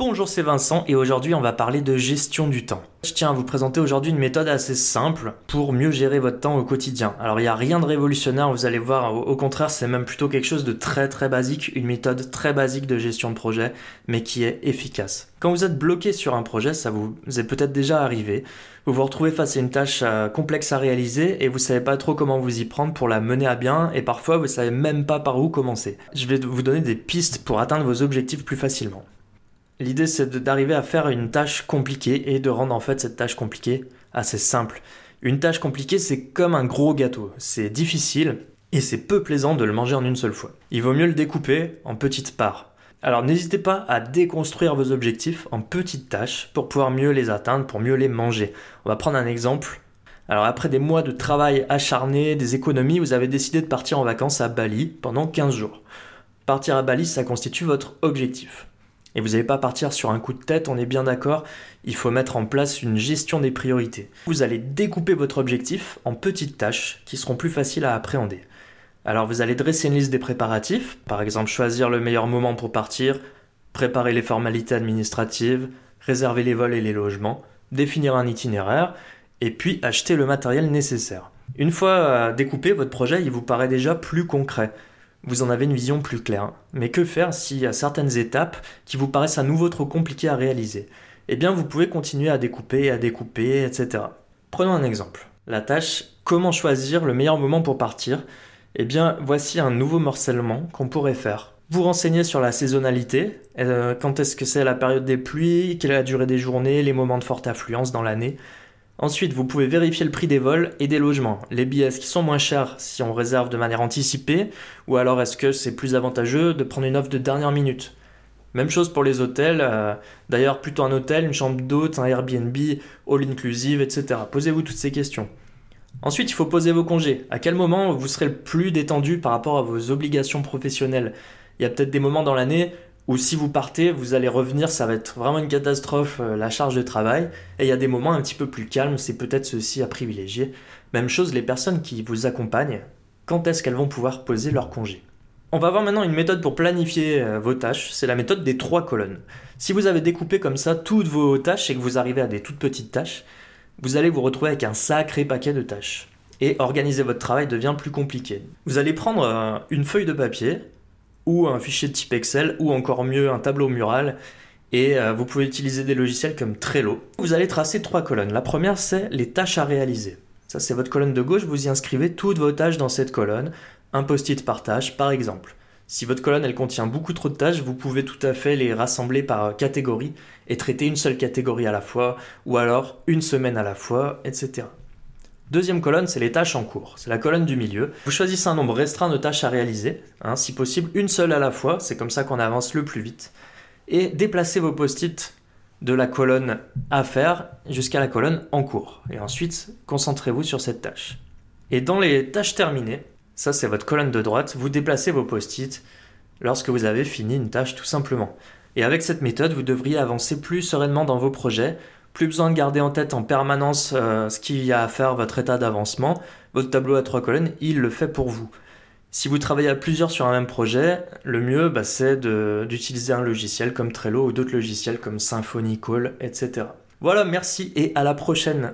Bonjour, c'est Vincent et aujourd'hui on va parler de gestion du temps. Je tiens à vous présenter aujourd'hui une méthode assez simple pour mieux gérer votre temps au quotidien. Alors il n'y a rien de révolutionnaire, vous allez voir, au, contraire c'est même plutôt quelque chose de très très basique, une méthode très basique de gestion de projet, mais qui est efficace. Quand vous êtes bloqué sur un projet, ça vous est peut-être déjà arrivé, vous vous retrouvez face à une tâche euh, complexe à réaliser et vous savez pas trop comment vous y prendre pour la mener à bien et parfois vous savez même pas par où commencer. Je vais vous donner des pistes pour atteindre vos objectifs plus facilement. L'idée, c'est d'arriver à faire une tâche compliquée et de rendre en fait cette tâche compliquée assez simple. Une tâche compliquée, c'est comme un gros gâteau. C'est difficile et c'est peu plaisant de le manger en une seule fois. Il vaut mieux le découper en petites parts. Alors n'hésitez pas à déconstruire vos objectifs en petites tâches pour pouvoir mieux les atteindre, pour mieux les manger. On va prendre un exemple. Alors après des mois de travail acharné, des économies, vous avez décidé de partir en vacances à Bali pendant 15 jours. Partir à Bali, ça constitue votre objectif. Et vous n'allez pas partir sur un coup de tête, on est bien d'accord, il faut mettre en place une gestion des priorités. Vous allez découper votre objectif en petites tâches qui seront plus faciles à appréhender. Alors vous allez dresser une liste des préparatifs, par exemple choisir le meilleur moment pour partir, préparer les formalités administratives, réserver les vols et les logements, définir un itinéraire, et puis acheter le matériel nécessaire. Une fois euh, découpé, votre projet il vous paraît déjà plus concret vous en avez une vision plus claire. Mais que faire s'il y a certaines étapes qui vous paraissent à nouveau trop compliquées à réaliser? Eh bien, vous pouvez continuer à découper, à découper, etc. Prenons un exemple. La tâche Comment choisir le meilleur moment pour partir? Eh bien, voici un nouveau morcellement qu'on pourrait faire. Vous renseignez sur la saisonnalité, euh, quand est-ce que c'est la période des pluies, quelle est la durée des journées, les moments de forte affluence dans l'année. Ensuite, vous pouvez vérifier le prix des vols et des logements. Les billets, est-ce qu'ils sont moins chers si on réserve de manière anticipée Ou alors est-ce que c'est plus avantageux de prendre une offre de dernière minute? Même chose pour les hôtels. Euh, d'ailleurs, plutôt un hôtel, une chambre d'hôte, un Airbnb, all inclusive, etc. Posez-vous toutes ces questions. Ensuite, il faut poser vos congés. À quel moment vous serez le plus détendu par rapport à vos obligations professionnelles? Il y a peut-être des moments dans l'année ou si vous partez, vous allez revenir, ça va être vraiment une catastrophe, euh, la charge de travail. Et il y a des moments un petit peu plus calmes, c'est peut-être ceci à privilégier. Même chose, les personnes qui vous accompagnent, quand est-ce qu'elles vont pouvoir poser leur congé? On va voir maintenant une méthode pour planifier euh, vos tâches, c'est la méthode des trois colonnes. Si vous avez découpé comme ça toutes vos tâches et que vous arrivez à des toutes petites tâches, vous allez vous retrouver avec un sacré paquet de tâches. Et organiser votre travail devient plus compliqué. Vous allez prendre euh, une feuille de papier, ou un fichier de type Excel, ou encore mieux un tableau mural. Et euh, vous pouvez utiliser des logiciels comme Trello. Vous allez tracer trois colonnes. La première, c'est les tâches à réaliser. Ça, c'est votre colonne de gauche. Vous y inscrivez toutes vos tâches dans cette colonne. Un post-it par tâche, par exemple. Si votre colonne elle contient beaucoup trop de tâches, vous pouvez tout à fait les rassembler par catégorie et traiter une seule catégorie à la fois, ou alors une semaine à la fois, etc. Deuxième colonne, c'est les tâches en cours. C'est la colonne du milieu. Vous choisissez un nombre restreint de tâches à réaliser, hein, si possible une seule à la fois, c'est comme ça qu'on avance le plus vite. Et déplacez vos post-it de la colonne à faire jusqu'à la colonne en cours. Et ensuite, concentrez-vous sur cette tâche. Et dans les tâches terminées, ça c'est votre colonne de droite, vous déplacez vos post-it lorsque vous avez fini une tâche tout simplement. Et avec cette méthode, vous devriez avancer plus sereinement dans vos projets plus besoin de garder en tête en permanence euh, ce qu'il y a à faire, votre état d'avancement. Votre tableau à trois colonnes, il le fait pour vous. Si vous travaillez à plusieurs sur un même projet, le mieux, bah, c'est d'utiliser un logiciel comme Trello ou d'autres logiciels comme Symfony, Call, etc. Voilà, merci et à la prochaine